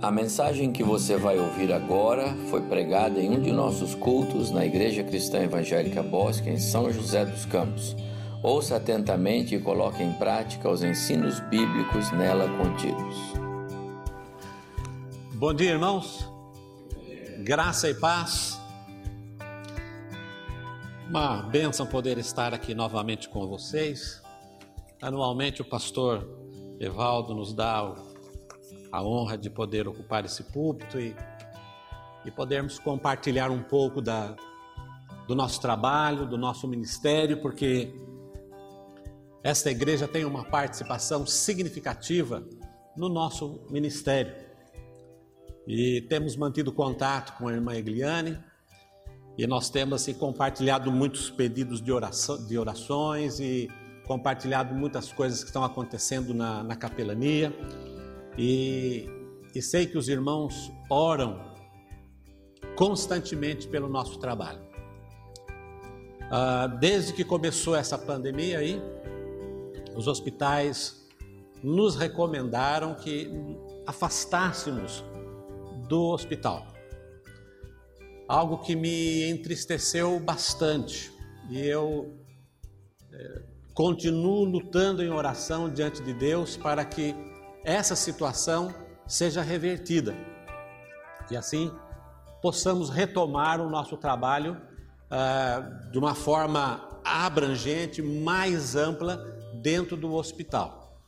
A mensagem que você vai ouvir agora foi pregada em um de nossos cultos na Igreja Cristã Evangélica Bosque, em São José dos Campos. Ouça atentamente e coloque em prática os ensinos bíblicos nela contidos. Bom dia, irmãos. Graça e paz. Uma bênção poder estar aqui novamente com vocês. Anualmente o pastor Evaldo nos dá a honra de poder ocupar esse púlpito e, e podermos compartilhar um pouco da, do nosso trabalho, do nosso ministério, porque esta igreja tem uma participação significativa no nosso ministério. E temos mantido contato com a irmã Egliane, e nós temos assim, compartilhado muitos pedidos de, oração, de orações e compartilhado muitas coisas que estão acontecendo na, na capelania. E, e sei que os irmãos oram constantemente pelo nosso trabalho. Ah, desde que começou essa pandemia aí, os hospitais nos recomendaram que afastássemos do hospital algo que me entristeceu bastante. E eu é, continuo lutando em oração diante de Deus para que essa situação seja revertida. E assim possamos retomar o nosso trabalho uh, de uma forma abrangente, mais ampla dentro do hospital.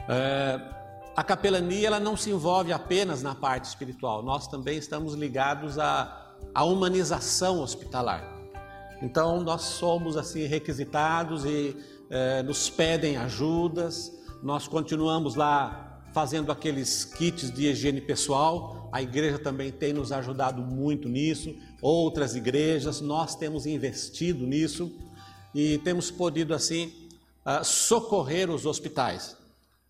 Uh, a capelania ela não se envolve apenas na parte espiritual, nós também estamos ligados a a humanização hospitalar. Então nós somos assim requisitados e eh, nos pedem ajudas. Nós continuamos lá fazendo aqueles kits de higiene pessoal. A igreja também tem nos ajudado muito nisso. Outras igrejas, nós temos investido nisso e temos podido assim uh, socorrer os hospitais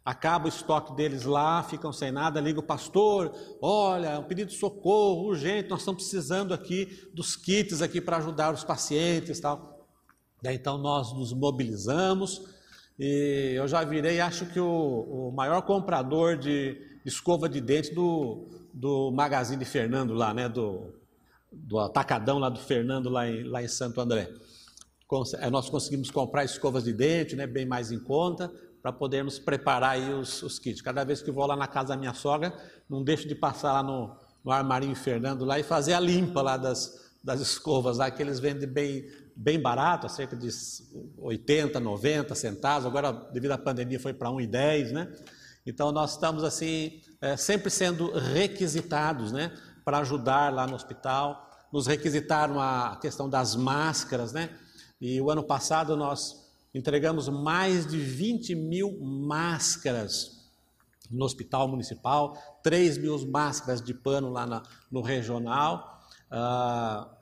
acaba o estoque deles lá, ficam sem nada, liga o pastor, olha, um pedido de socorro urgente, nós estamos precisando aqui dos kits aqui para ajudar os pacientes tal. Então nós nos mobilizamos e eu já virei, acho que o, o maior comprador de escova de dente do, do Magazine Fernando lá, né, do, do atacadão lá do Fernando lá em, lá em Santo André. É, nós conseguimos comprar escovas de dente, né, bem mais em conta, para podermos preparar os, os, kits. Cada vez que vou lá na casa da minha sogra, não deixo de passar lá no, no armarinho Fernando lá e fazer a limpa lá das, das escovas lá, que eles vendem bem, bem barato, cerca de 80, 90 centavos, agora devido à pandemia foi para 1,10, né? Então nós estamos assim, é, sempre sendo requisitados, né? Para ajudar lá no hospital, nos requisitaram a questão das máscaras, né? E o ano passado nós entregamos mais de 20 mil máscaras no hospital municipal, 3 mil máscaras de pano lá na, no regional. Ah,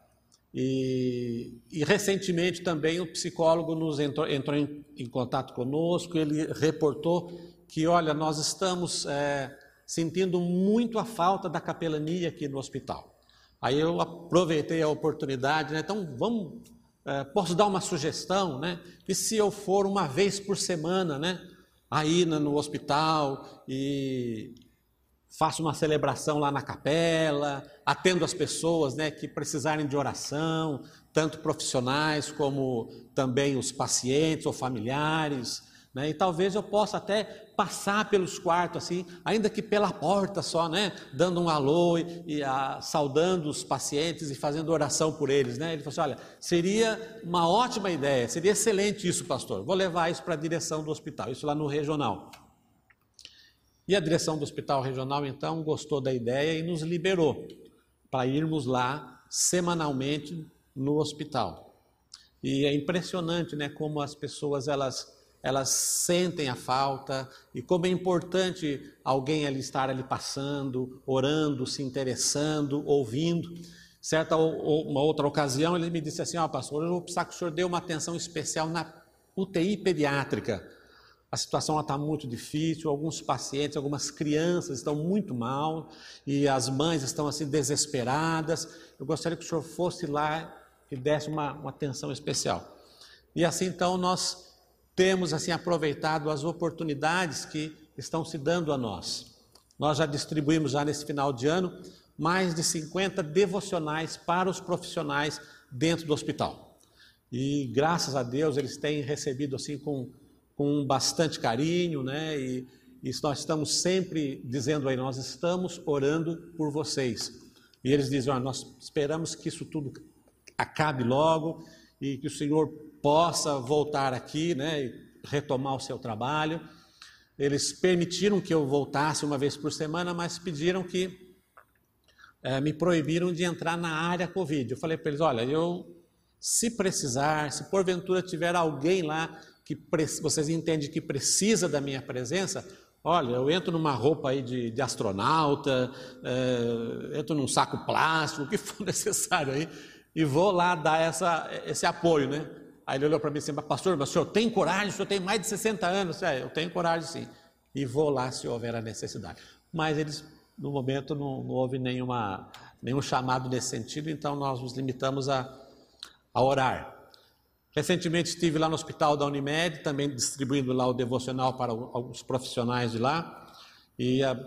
e, e, recentemente também o psicólogo nos entrou, entrou em, em, contato conosco, ele reportou que, olha, nós estamos é, sentindo muito a falta da capelania aqui no hospital. Aí eu aproveitei a oportunidade, né? então vamos é, posso dar uma sugestão, né? E se eu for uma vez por semana, né? Aí no hospital e faço uma celebração lá na capela, atendo as pessoas, né? Que precisarem de oração, tanto profissionais como também os pacientes ou familiares. Né? E talvez eu possa até passar pelos quartos assim, ainda que pela porta só, né? Dando um alô e, e a, saudando os pacientes e fazendo oração por eles, né? Ele falou assim: olha, seria uma ótima ideia, seria excelente isso, pastor. Vou levar isso para a direção do hospital, isso lá no regional. E a direção do hospital regional então gostou da ideia e nos liberou para irmos lá semanalmente no hospital. E é impressionante, né, como as pessoas elas elas sentem a falta e como é importante alguém ali estar ali passando, orando, se interessando, ouvindo. Certa uma outra ocasião ele me disse assim, ó oh, pastor, eu vou precisar que o senhor dê uma atenção especial na UTI pediátrica. A situação está muito difícil, alguns pacientes, algumas crianças estão muito mal e as mães estão assim desesperadas. Eu gostaria que o senhor fosse lá e desse uma, uma atenção especial. E assim então nós temos assim aproveitado as oportunidades que estão se dando a nós. Nós já distribuímos já nesse final de ano mais de 50 devocionais para os profissionais dentro do hospital. E graças a Deus eles têm recebido assim com, com bastante carinho, né? E, e nós estamos sempre dizendo aí, nós estamos orando por vocês. E eles dizem, nós esperamos que isso tudo acabe logo e que o Senhor possa voltar aqui, né? E retomar o seu trabalho. Eles permitiram que eu voltasse uma vez por semana, mas pediram que é, me proibiram de entrar na área Covid. Eu falei para eles: olha, eu, se precisar, se porventura tiver alguém lá que vocês entendem que precisa da minha presença, olha, eu entro numa roupa aí de, de astronauta, é, entro num saco plástico, o que for necessário aí, e vou lá dar essa, esse apoio, né? Aí ele olhou para mim disse, pastor, mas o senhor tem coragem? O senhor tem mais de 60 anos? É, eu tenho coragem sim. E vou lá se houver a necessidade. Mas eles, no momento, não, não houve nenhuma, nenhum chamado nesse sentido, então nós nos limitamos a, a orar. Recentemente estive lá no hospital da Unimed, também distribuindo lá o devocional para alguns profissionais de lá, e ah,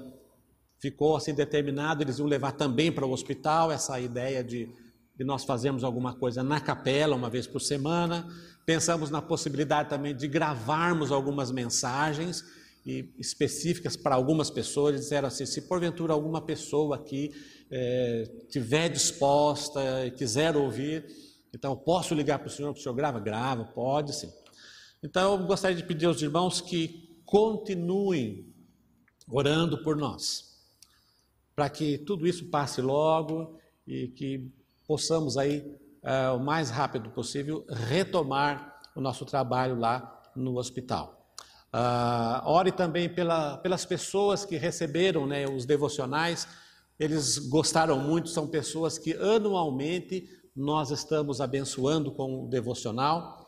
ficou assim determinado, eles iam levar também para o hospital essa ideia de de nós fazermos alguma coisa na capela uma vez por semana. Pensamos na possibilidade também de gravarmos algumas mensagens e específicas para algumas pessoas. Disseram assim: se porventura alguma pessoa aqui é, tiver disposta e quiser ouvir, então posso ligar para o senhor, que o senhor grava? Grava, pode sim. Então eu gostaria de pedir aos irmãos que continuem orando por nós, para que tudo isso passe logo e que possamos aí, é, o mais rápido possível, retomar o nosso trabalho lá no hospital. Uh, ore também pela, pelas pessoas que receberam né, os devocionais, eles gostaram muito, são pessoas que anualmente nós estamos abençoando com o devocional.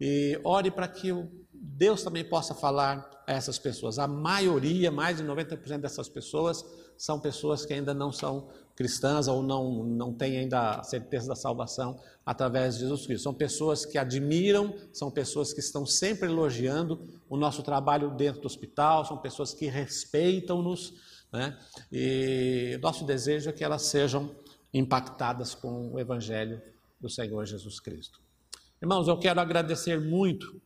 E ore para que Deus também possa falar a essas pessoas. A maioria, mais de 90% dessas pessoas, são pessoas que ainda não são cristãs ou não, não têm ainda a certeza da salvação através de Jesus Cristo. São pessoas que admiram, são pessoas que estão sempre elogiando o nosso trabalho dentro do hospital, são pessoas que respeitam-nos, né? e nosso desejo é que elas sejam impactadas com o Evangelho do Senhor Jesus Cristo. Irmãos, eu quero agradecer muito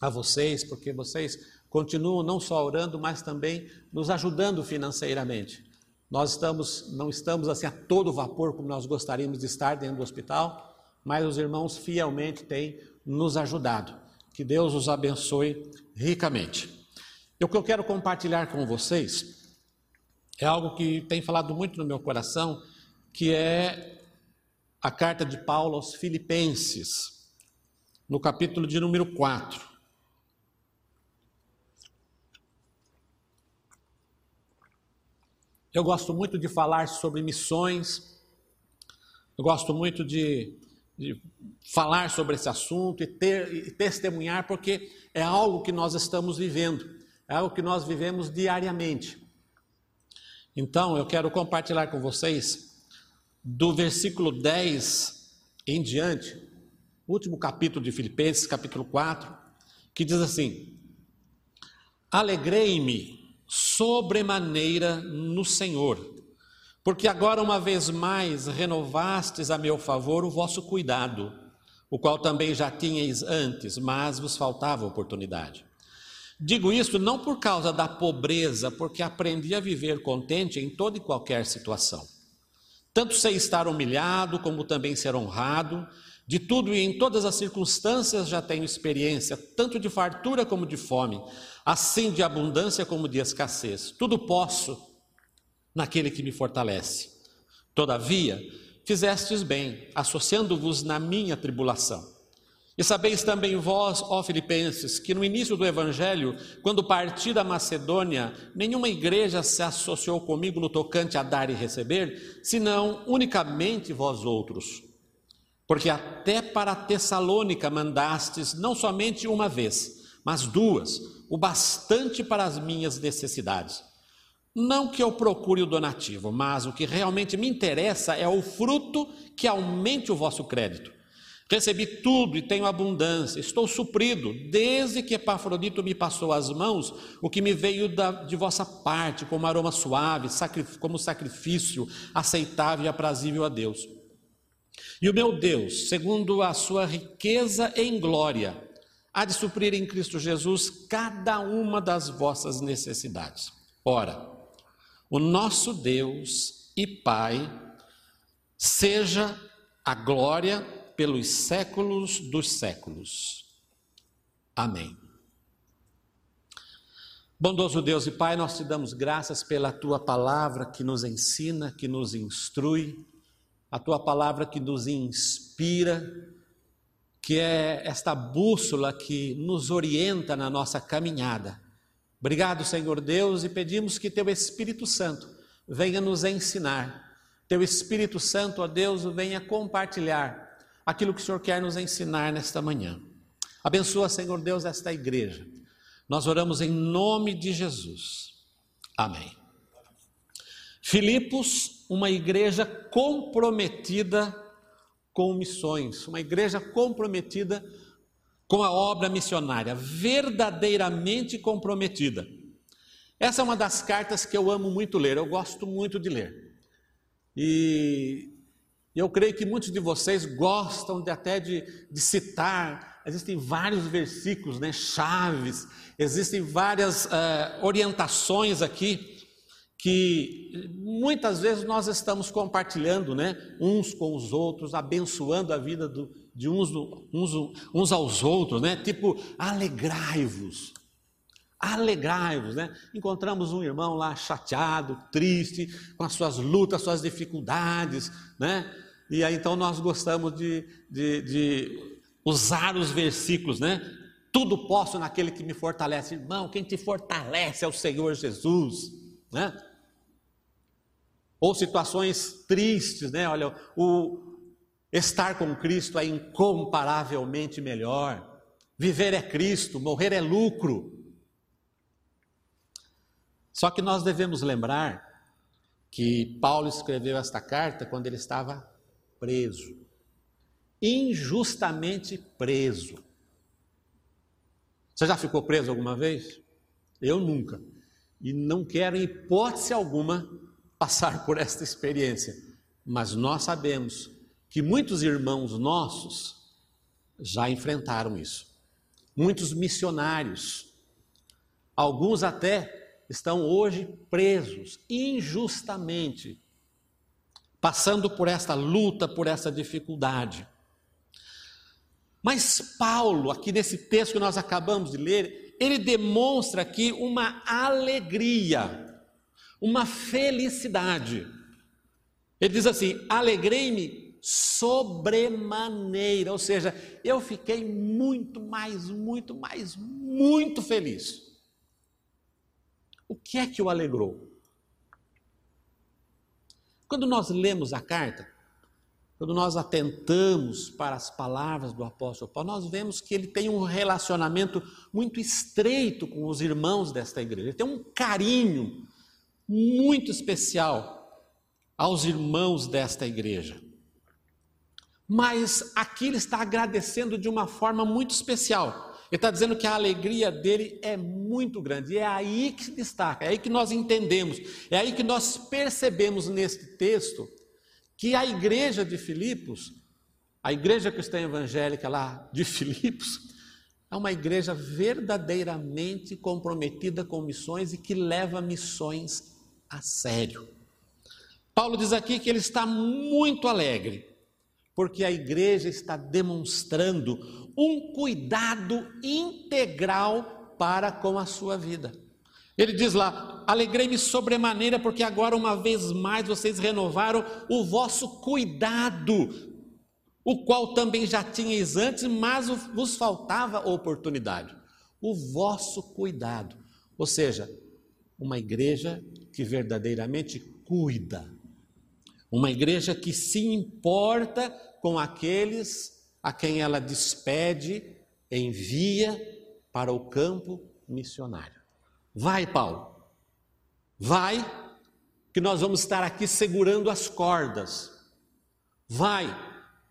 a vocês, porque vocês continuam não só orando, mas também nos ajudando financeiramente. Nós estamos, não estamos assim a todo vapor como nós gostaríamos de estar dentro do hospital, mas os irmãos fielmente têm nos ajudado. Que Deus os abençoe ricamente. E o que eu quero compartilhar com vocês é algo que tem falado muito no meu coração, que é a carta de Paulo aos Filipenses, no capítulo de número 4. Eu gosto muito de falar sobre missões, eu gosto muito de, de falar sobre esse assunto e, ter, e testemunhar, porque é algo que nós estamos vivendo, é algo que nós vivemos diariamente. Então, eu quero compartilhar com vocês do versículo 10 em diante, último capítulo de Filipenses, capítulo 4, que diz assim: Alegrei-me sobremaneira no Senhor, porque agora uma vez mais renovastes a meu favor o vosso cuidado, o qual também já tinhais antes, mas vos faltava oportunidade. Digo isso não por causa da pobreza, porque aprendi a viver contente em toda e qualquer situação. Tanto sei estar humilhado, como também ser honrado, de tudo e em todas as circunstâncias já tenho experiência, tanto de fartura como de fome, assim de abundância como de escassez. Tudo posso naquele que me fortalece. Todavia, fizestes bem, associando-vos na minha tribulação. E sabeis também vós, ó Filipenses, que no início do Evangelho, quando parti da Macedônia, nenhuma igreja se associou comigo no tocante a dar e receber, senão unicamente vós outros. Porque até para Tessalônica mandastes não somente uma vez, mas duas, o bastante para as minhas necessidades. Não que eu procure o donativo, mas o que realmente me interessa é o fruto que aumente o vosso crédito, Recebi tudo e tenho abundância, estou suprido, desde que Epafrodito me passou as mãos, o que me veio da, de vossa parte, como aroma suave, como sacrifício aceitável e aprazível a Deus. E o meu Deus, segundo a sua riqueza em glória, há de suprir em Cristo Jesus cada uma das vossas necessidades. Ora, o nosso Deus e Pai, seja a glória pelos séculos dos séculos. Amém. Bondoso Deus e Pai, nós te damos graças pela tua palavra que nos ensina, que nos instrui, a tua palavra que nos inspira, que é esta bússola que nos orienta na nossa caminhada. Obrigado, Senhor Deus, e pedimos que teu Espírito Santo venha nos ensinar. Teu Espírito Santo, ó Deus, venha compartilhar aquilo que o Senhor quer nos ensinar nesta manhã. Abençoa, Senhor Deus, esta igreja. Nós oramos em nome de Jesus. Amém. Filipos, uma igreja comprometida com missões, uma igreja comprometida com a obra missionária, verdadeiramente comprometida. Essa é uma das cartas que eu amo muito ler, eu gosto muito de ler. E e eu creio que muitos de vocês gostam de, até de, de citar, existem vários versículos, né, chaves, existem várias uh, orientações aqui que muitas vezes nós estamos compartilhando, né, uns com os outros, abençoando a vida do, de uns, uns, uns aos outros, né, tipo, alegrai-vos, alegrai-vos, né? Encontramos um irmão lá chateado, triste, com as suas lutas, suas dificuldades, né? E aí então nós gostamos de, de, de usar os versículos, né? Tudo posso naquele que me fortalece. Irmão, quem te fortalece é o Senhor Jesus, né? Ou situações tristes, né? Olha, o estar com Cristo é incomparavelmente melhor. Viver é Cristo, morrer é lucro. Só que nós devemos lembrar que Paulo escreveu esta carta quando ele estava preso, injustamente preso. Você já ficou preso alguma vez? Eu nunca. E não quero, em hipótese alguma, passar por esta experiência. Mas nós sabemos que muitos irmãos nossos já enfrentaram isso. Muitos missionários, alguns até estão hoje presos injustamente passando por esta luta, por essa dificuldade. Mas Paulo, aqui nesse texto que nós acabamos de ler, ele demonstra aqui uma alegria, uma felicidade. Ele diz assim: alegrei-me sobremaneira, ou seja, eu fiquei muito mais, muito mais, muito feliz. O que é que o alegrou? Quando nós lemos a carta, quando nós atentamos para as palavras do apóstolo Paulo, nós vemos que ele tem um relacionamento muito estreito com os irmãos desta igreja. Ele tem um carinho muito especial aos irmãos desta igreja. Mas aqui ele está agradecendo de uma forma muito especial. Ele está dizendo que a alegria dele é muito grande. E é aí que se destaca, é aí que nós entendemos, é aí que nós percebemos neste texto que a igreja de Filipos, a igreja cristã evangélica lá de Filipos, é uma igreja verdadeiramente comprometida com missões e que leva missões a sério. Paulo diz aqui que ele está muito alegre, porque a igreja está demonstrando um cuidado integral para com a sua vida. Ele diz lá: Alegrei-me sobremaneira, porque agora, uma vez mais, vocês renovaram o vosso cuidado, o qual também já tinhais antes, mas vos faltava oportunidade. O vosso cuidado. Ou seja, uma igreja que verdadeiramente cuida, uma igreja que se importa com aqueles a quem ela despede, envia para o campo missionário. Vai, Paulo, vai, que nós vamos estar aqui segurando as cordas. Vai,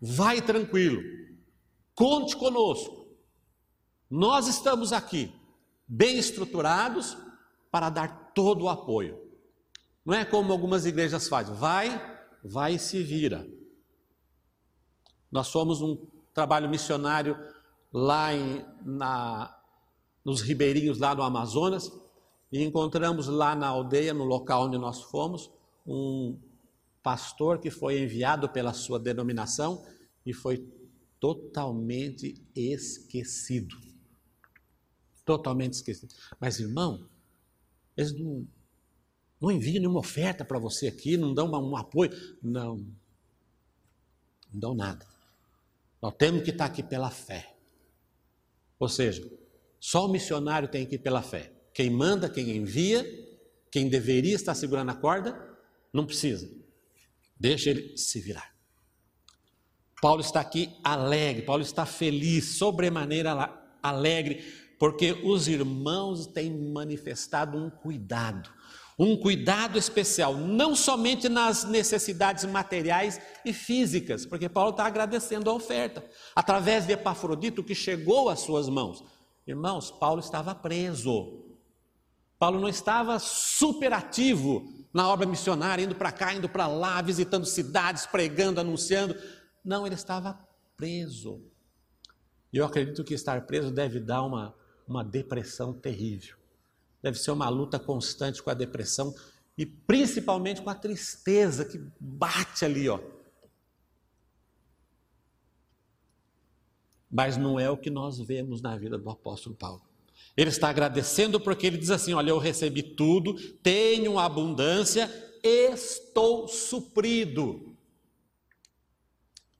vai tranquilo. conte conosco. Nós estamos aqui, bem estruturados, para dar todo o apoio. Não é como algumas igrejas fazem, vai, vai e se vira. Nós fomos um trabalho missionário lá em, na, nos ribeirinhos lá no Amazonas e encontramos lá na aldeia, no local onde nós fomos, um pastor que foi enviado pela sua denominação e foi totalmente esquecido. Totalmente esquecido. Mas, irmão, eles não, não enviam nenhuma oferta para você aqui, não dão um apoio. Não. Não dão nada. Nós temos que estar aqui pela fé. Ou seja, só o missionário tem que ir pela fé. Quem manda, quem envia, quem deveria estar segurando a corda, não precisa. Deixa ele se virar. Paulo está aqui alegre, Paulo está feliz, sobremaneira alegre, porque os irmãos têm manifestado um cuidado um cuidado especial, não somente nas necessidades materiais e físicas, porque Paulo está agradecendo a oferta, através de Epafrodito que chegou às suas mãos. Irmãos, Paulo estava preso. Paulo não estava superativo na obra missionária, indo para cá, indo para lá, visitando cidades, pregando, anunciando. Não, ele estava preso. E eu acredito que estar preso deve dar uma, uma depressão terrível deve ser uma luta constante com a depressão e principalmente com a tristeza que bate ali, ó. Mas não é o que nós vemos na vida do apóstolo Paulo. Ele está agradecendo porque ele diz assim: Olha, eu recebi tudo, tenho abundância, estou suprido.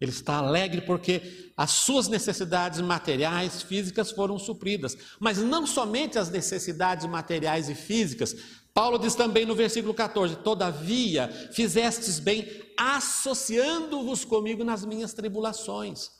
Ele está alegre porque as suas necessidades materiais, físicas foram supridas. Mas não somente as necessidades materiais e físicas. Paulo diz também no versículo 14: Todavia fizestes bem associando-vos comigo nas minhas tribulações.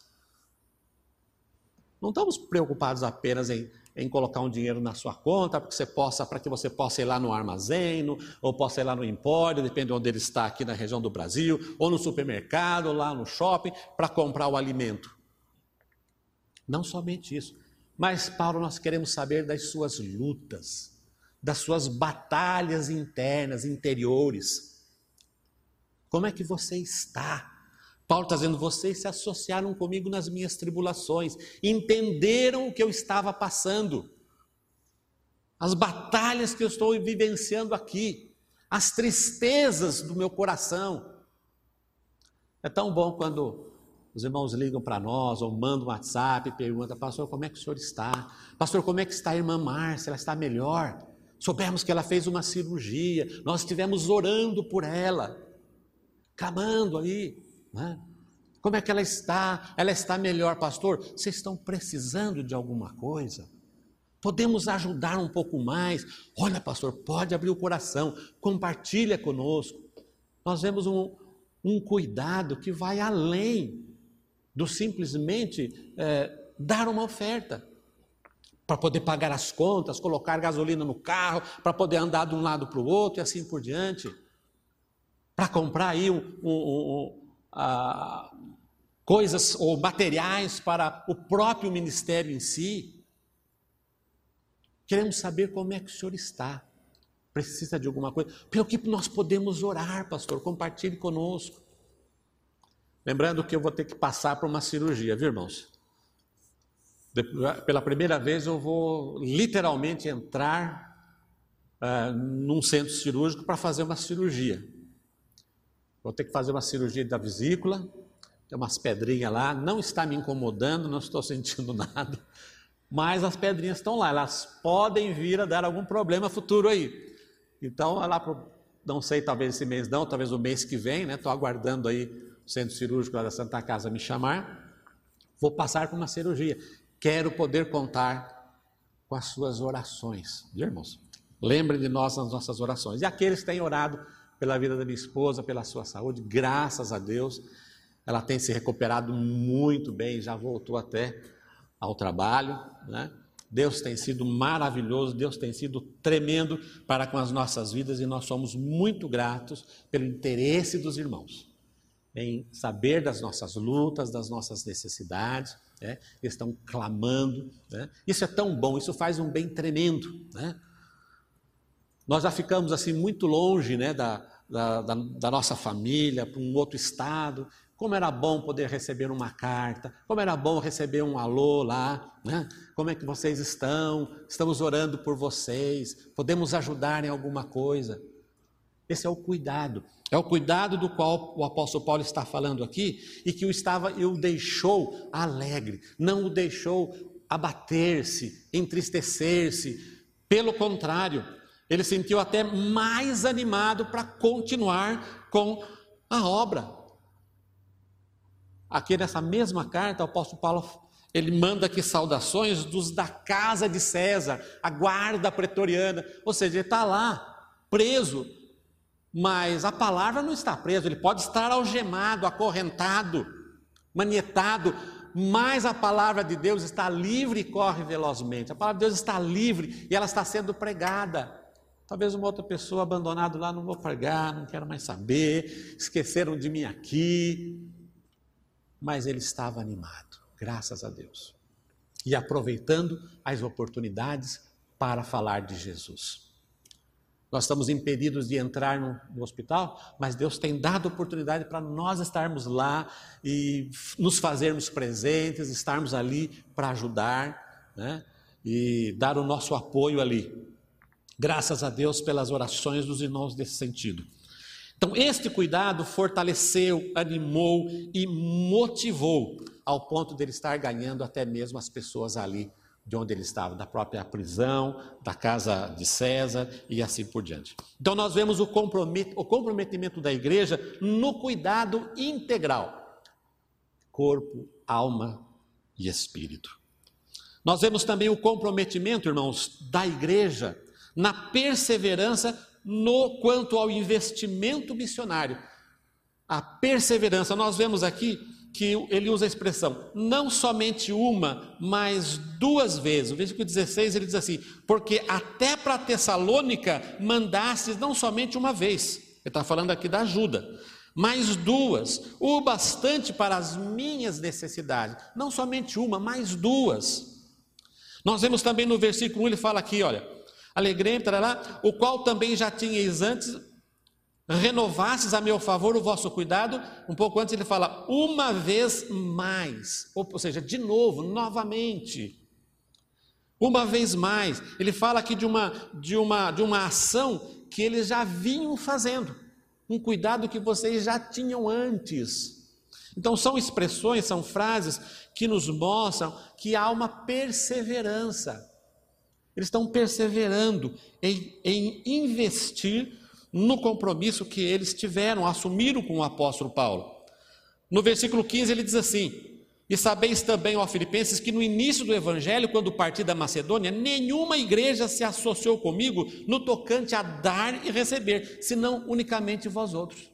Não estamos preocupados apenas em em colocar um dinheiro na sua conta para que você possa, para que você possa ir lá no armazém, ou possa ir lá no empório, depende de onde ele está aqui na região do Brasil, ou no supermercado, ou lá no shopping, para comprar o alimento. Não somente isso, mas Paulo, nós queremos saber das suas lutas, das suas batalhas internas, interiores. Como é que você está? Paulo está dizendo: vocês se associaram comigo nas minhas tribulações, entenderam o que eu estava passando, as batalhas que eu estou vivenciando aqui, as tristezas do meu coração. É tão bom quando os irmãos ligam para nós ou mandam um WhatsApp e perguntam: Pastor, como é que o senhor está? Pastor, como é que está a irmã Márcia? Ela está melhor? Soubemos que ela fez uma cirurgia, nós estivemos orando por ela, clamando aí. Né? Como é que ela está? Ela está melhor, pastor? Vocês estão precisando de alguma coisa? Podemos ajudar um pouco mais? Olha, pastor, pode abrir o coração, compartilha conosco. Nós vemos um, um cuidado que vai além do simplesmente é, dar uma oferta para poder pagar as contas, colocar gasolina no carro, para poder andar de um lado para o outro e assim por diante. Para comprar aí um, um, um, ah, coisas ou materiais para o próprio ministério em si. Queremos saber como é que o senhor está. Precisa de alguma coisa? Pelo que nós podemos orar, pastor? Compartilhe conosco. Lembrando que eu vou ter que passar por uma cirurgia, viu, irmãos? Pela primeira vez eu vou literalmente entrar uh, num centro cirúrgico para fazer uma cirurgia. Vou ter que fazer uma cirurgia da vesícula, tem umas pedrinhas lá, não está me incomodando, não estou sentindo nada, mas as pedrinhas estão lá, elas podem vir a dar algum problema futuro aí. Então, lá pro, não sei, talvez esse mês não, talvez o mês que vem, né? Estou aguardando aí o centro cirúrgico da Santa Casa me chamar. Vou passar por uma cirurgia. Quero poder contar com as suas orações, irmãos? Lembrem de nós nas nossas orações. E aqueles que têm orado pela vida da minha esposa, pela sua saúde, graças a Deus. Ela tem se recuperado muito bem, já voltou até ao trabalho, né? Deus tem sido maravilhoso, Deus tem sido tremendo para com as nossas vidas e nós somos muito gratos pelo interesse dos irmãos. em saber das nossas lutas, das nossas necessidades, né? estão clamando. Né? Isso é tão bom, isso faz um bem tremendo. Né? Nós já ficamos assim muito longe né, da, da, da, da nossa família, para um outro estado. Como era bom poder receber uma carta, como era bom receber um alô lá, né? Como é que vocês estão? Estamos orando por vocês, podemos ajudar em alguma coisa. Esse é o cuidado. É o cuidado do qual o apóstolo Paulo está falando aqui e que o estava e o deixou alegre, não o deixou abater-se, entristecer-se. Pelo contrário, ele sentiu até mais animado para continuar com a obra. Aqui nessa mesma carta, o apóstolo Paulo ele manda aqui saudações dos da casa de César, a guarda pretoriana, ou seja, ele está lá, preso, mas a palavra não está presa, ele pode estar algemado, acorrentado, manietado, mas a palavra de Deus está livre e corre velozmente. A palavra de Deus está livre e ela está sendo pregada. Talvez uma outra pessoa abandonada lá, não vou pregar, não quero mais saber, esqueceram de mim aqui. Mas ele estava animado, graças a Deus. E aproveitando as oportunidades para falar de Jesus. Nós estamos impedidos de entrar no, no, hospital, mas Deus tem dado oportunidade para nós estarmos lá e nos fazermos presentes, estarmos ali para ajudar né? e dar o nosso apoio ali. Graças a Deus pelas orações dos irmãos nesse sentido. Então, este cuidado fortaleceu, animou e motivou ao ponto de ele estar ganhando até mesmo as pessoas ali de onde ele estava, da própria prisão, da casa de César e assim por diante. Então, nós vemos o, comprometimento da igreja no cuidado integral: corpo, alma e espírito. Nós vemos também o comprometimento, irmãos, da igreja na perseverança no quanto ao investimento missionário. A perseverança, nós vemos aqui que ele usa a expressão não somente uma, mas duas vezes. O versículo 16 ele diz assim: Porque até para Tessalônica mandastes não somente uma vez, ele está falando aqui da ajuda, mas duas, o bastante para as minhas necessidades, não somente uma, mas duas. Nós vemos também no versículo 1, ele fala aqui: olha, alegrei trará, o qual também já tinhais antes, renovastes a meu favor o vosso cuidado. Um pouco antes ele fala, uma vez mais, ou, ou seja, de novo, novamente. Uma vez mais, ele fala aqui de uma, de uma, de uma ação que eles já vinham fazendo, um cuidado que vocês já tinham antes. Então, são expressões, são frases que nos mostram que há uma perseverança. Eles estão perseverando em, em investir no compromisso que eles tiveram, assumiram com o apóstolo Paulo. No versículo 15 ele diz assim: E sabeis também, ó Filipenses, que no início do evangelho, quando parti da Macedônia, nenhuma igreja se associou comigo no tocante a dar e receber, senão unicamente vós outros.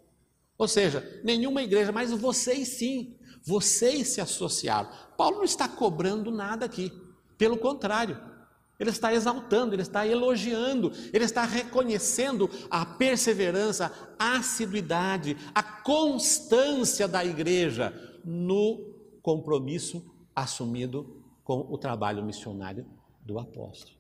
Ou seja, nenhuma igreja, mas vocês sim, vocês se associaram. Paulo não está cobrando nada aqui, pelo contrário, ele está exaltando, ele está elogiando, ele está reconhecendo a perseverança, a assiduidade, a constância da igreja no compromisso assumido com o trabalho missionário do apóstolo.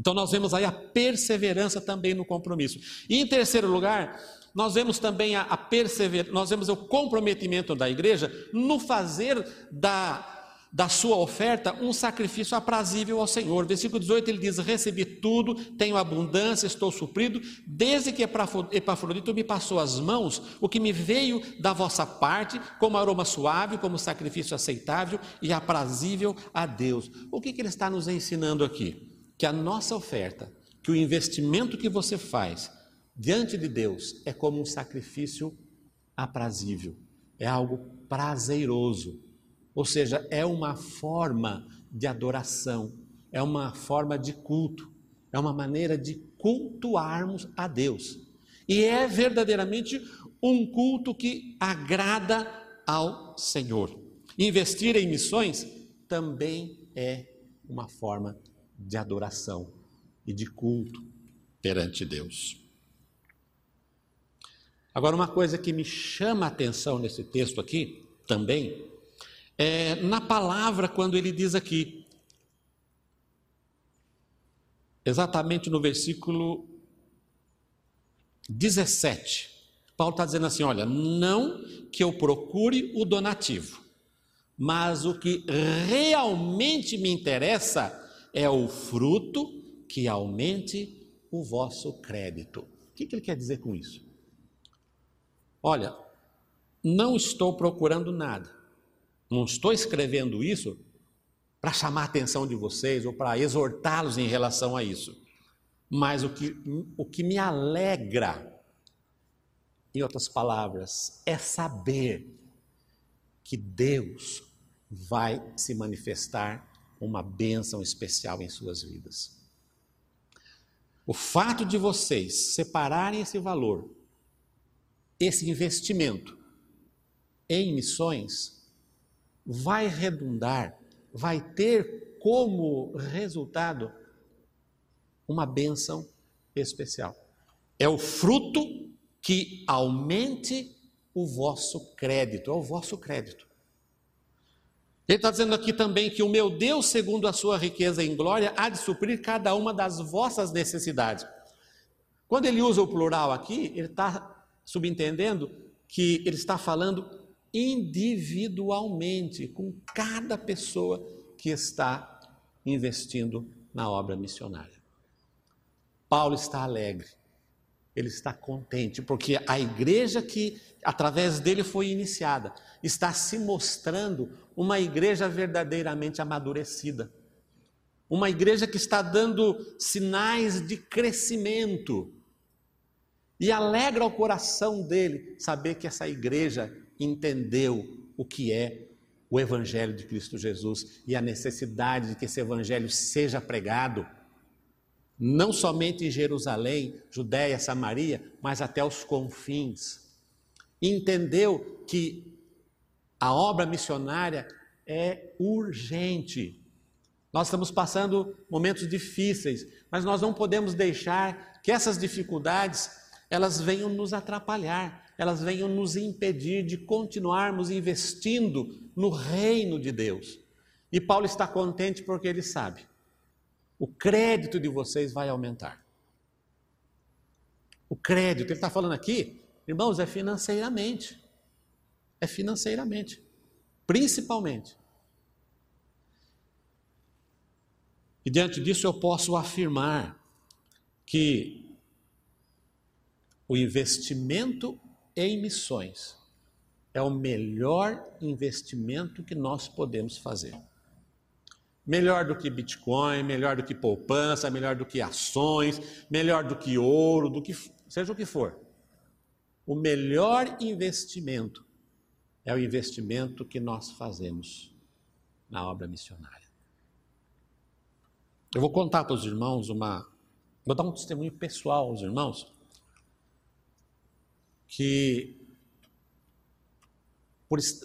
Então nós vemos aí a perseverança também no compromisso. E em terceiro lugar, nós vemos também a, a perseverança, nós vemos o comprometimento da igreja no fazer da da sua oferta um sacrifício aprazível ao Senhor. Versículo 18 ele diz: Recebi tudo, tenho abundância, estou suprido, desde que Epafrodito me passou as mãos, o que me veio da vossa parte, como aroma suave, como sacrifício aceitável e aprazível a Deus. O que, que ele está nos ensinando aqui? Que a nossa oferta, que o investimento que você faz diante de Deus é como um sacrifício aprazível, é algo prazeroso ou seja, é uma forma de adoração, é uma forma de culto, é uma maneira de cultuarmos a Deus. E é verdadeiramente um culto que agrada ao Senhor. Investir em missões também é uma forma de adoração e de culto perante Deus. Agora, uma coisa que me chama a atenção nesse texto aqui, também, é na palavra quando ele diz aqui, exatamente no versículo 17. Paulo está dizendo assim: olha, não que eu procure o donativo, mas o que realmente me interessa é o fruto que aumente o vosso crédito. O que, que ele quer dizer com isso? Olha, não estou procurando nada, não estou escrevendo isso para chamar a atenção de vocês ou para exortá-los em relação a isso, mas o que, o que me alegra, em outras palavras, é saber que Deus vai se manifestar uma bênção especial em suas vidas. O fato de vocês separarem esse valor, esse investimento em missões, vai redundar, vai ter como resultado uma bênção especial. É o fruto que aumente o vosso crédito, é o vosso crédito. Ele está dizendo aqui também que o meu Deus, segundo a sua riqueza em glória, há de suprir cada uma das vossas necessidades. Quando ele usa o plural aqui, ele está subentendendo que ele está falando individualmente, com cada pessoa que está investindo na obra missionária. Paulo está alegre, ele está contente, porque a igreja que através dele foi iniciada está se mostrando uma igreja verdadeiramente amadurecida. Uma igreja que está dando sinais de crescimento. E alegra o coração dele saber que essa igreja entendeu o que é o Evangelho de Cristo Jesus e a necessidade de que esse Evangelho seja pregado não somente em Jerusalém, Judéia, Samaria, mas até os confins. Entendeu que a obra missionária é urgente. Nós estamos passando momentos difíceis, mas nós não podemos deixar que essas dificuldades elas venham nos atrapalhar, elas venham nos impedir de continuarmos investindo no reino de Deus. E Paulo está contente porque ele sabe o crédito de vocês vai aumentar. O crédito, ele está falando aqui, irmãos, é financeiramente. É financeiramente. Principalmente. E diante disso eu posso afirmar que o investimento em missões é o melhor investimento que nós podemos fazer. Melhor do que Bitcoin, melhor do que poupança, melhor do que ações, melhor do que ouro, do que seja o que for. O melhor investimento é o investimento que nós fazemos na obra missionária. Eu vou contar para os irmãos uma. Vou dar um testemunho pessoal aos irmãos. Que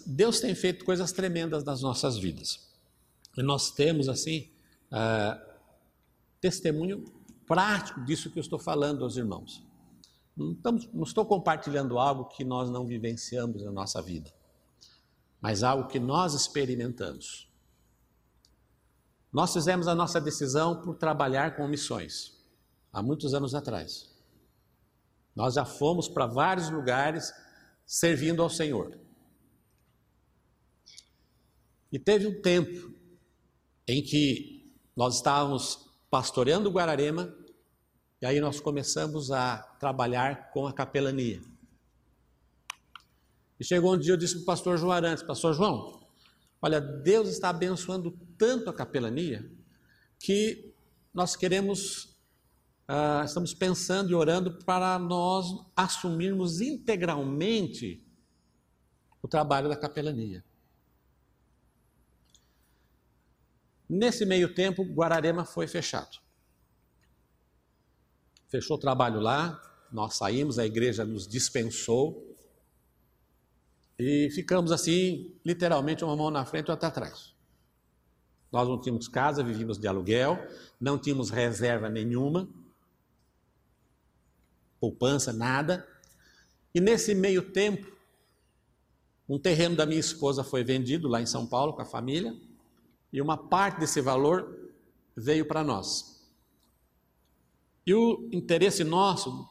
Deus tem feito coisas tremendas nas nossas vidas. E nós temos, assim, uh, testemunho prático disso que eu estou falando aos irmãos. Não, estamos, não estou compartilhando algo que nós não vivenciamos na nossa vida, mas algo que nós experimentamos. Nós fizemos a nossa decisão por trabalhar com missões, há muitos anos atrás. Nós já fomos para vários lugares servindo ao Senhor. E teve um tempo em que nós estávamos pastoreando Guararema e aí nós começamos a trabalhar com a capelania. E chegou um dia eu disse para o pastor João Arantes, pastor João, olha, Deus está abençoando tanto a capelania que nós queremos, uh, estamos pensando e orando para nós assumirmos integralmente o trabalho da capelania. Nesse meio tempo, Guararema foi fechado. Fechou o trabalho lá, nós saímos, a igreja nos dispensou e ficamos assim, literalmente, uma mão na frente e outra atrás. Nós não tínhamos casa, vivíamos de aluguel, não tínhamos reserva nenhuma, poupança, nada. E nesse meio tempo, um terreno da minha esposa foi vendido lá em São Paulo com a família, e uma parte desse valor veio para nós. E o interesse nosso,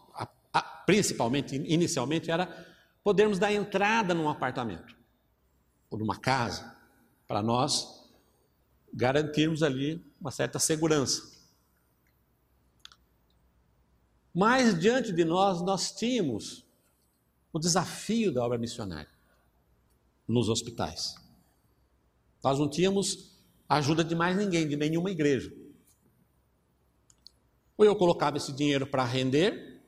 principalmente, inicialmente, era podermos dar entrada num apartamento ou numa casa, para nós garantirmos ali uma certa segurança. Mas diante de nós, nós tínhamos o desafio da obra missionária nos hospitais. Nós não tínhamos ajuda de mais ninguém, de nenhuma igreja. Ou eu colocava esse dinheiro para render,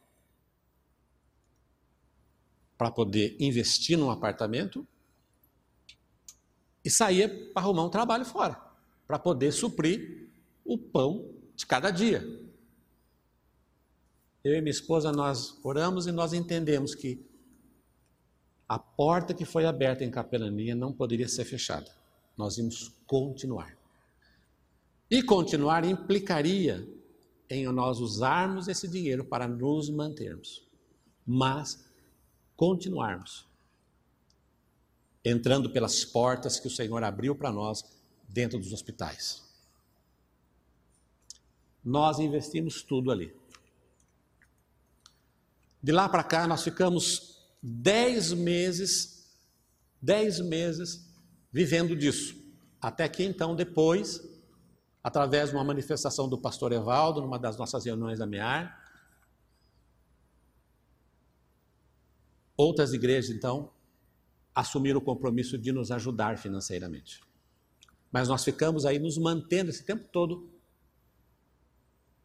para poder investir num apartamento, e saía para arrumar um trabalho fora, para poder suprir o pão de cada dia. Eu e minha esposa, nós oramos e nós entendemos que a porta que foi aberta em capelania não poderia ser fechada. Nós íamos continuar. E continuar implicaria em nós usarmos esse dinheiro para nos mantermos, mas continuarmos entrando pelas portas que o Senhor abriu para nós dentro dos hospitais. Nós investimos tudo ali. De lá para cá, nós ficamos dez meses, dez meses vivendo disso. Até que então, depois, através de uma manifestação do pastor Evaldo, numa das nossas reuniões da MEAR, outras igrejas, então, assumiram o compromisso de nos ajudar financeiramente. Mas nós ficamos aí nos mantendo esse tempo todo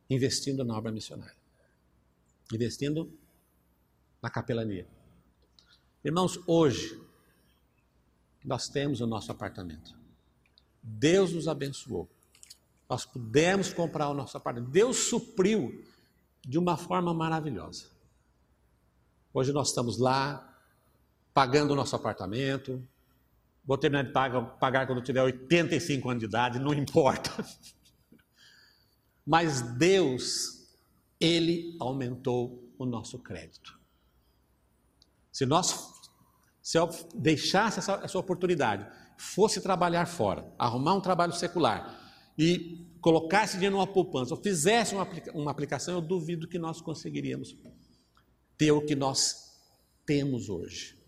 investindo na obra missionária, investindo na capelania. Irmãos, hoje nós temos o nosso apartamento. Deus nos abençoou. Nós pudemos comprar o nosso apartamento. Deus supriu de uma forma maravilhosa. Hoje nós estamos lá pagando o nosso apartamento. Vou terminar de pagar, pagar quando tiver 85 anos de idade, não importa. Mas Deus, Ele aumentou o nosso crédito. Se nós se eu deixasse essa, essa oportunidade, fosse trabalhar fora, arrumar um trabalho secular e colocasse dinheiro numa poupança, ou fizesse uma, uma aplicação, eu duvido que nós conseguiríamos ter o que nós temos hoje.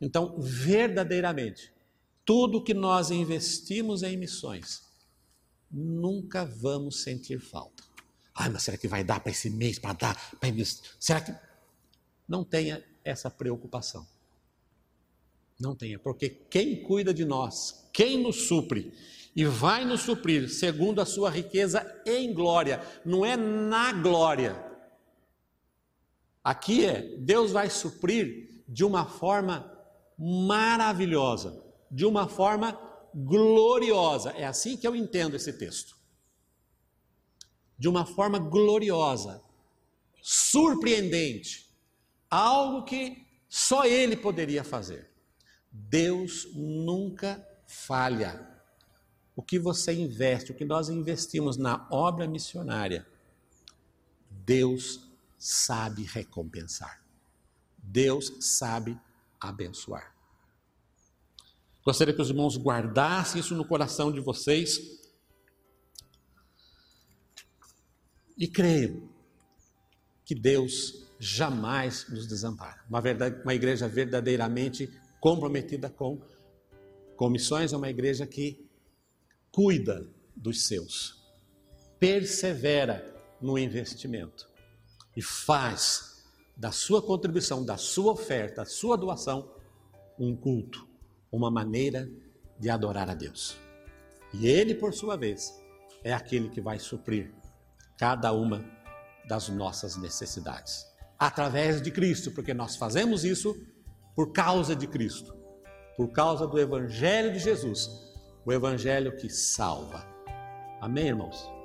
Então, verdadeiramente, tudo que nós investimos em missões, nunca vamos sentir falta. Ai, mas será que vai dar para esse mês, para dar, para investir? Será que. Não tenha essa preocupação. Não tenha, porque quem cuida de nós, quem nos supre e vai nos suprir segundo a sua riqueza em glória, não é na glória. Aqui é, Deus vai suprir de uma forma maravilhosa, de uma forma gloriosa. É assim que eu entendo esse texto. De uma forma gloriosa, surpreendente, algo que só Ele poderia fazer. Deus nunca falha. O que você investe, o que nós investimos na obra missionária, Deus sabe recompensar. Deus sabe abençoar. Gostaria que os irmãos guardassem isso no coração de vocês e creiam que Deus jamais nos desampara. Uma, verdade, uma igreja verdadeiramente comprometida com, com missões é uma igreja que cuida dos seus, persevera no investimento e faz da sua contribuição, da sua oferta, da sua doação, um culto, uma maneira de adorar a Deus. E Ele, por sua vez, é aquele que vai suprir cada uma das nossas necessidades através de Cristo, porque nós fazemos isso por causa de Cristo, por causa do Evangelho de Jesus, o Evangelho que salva. Amém, irmãos?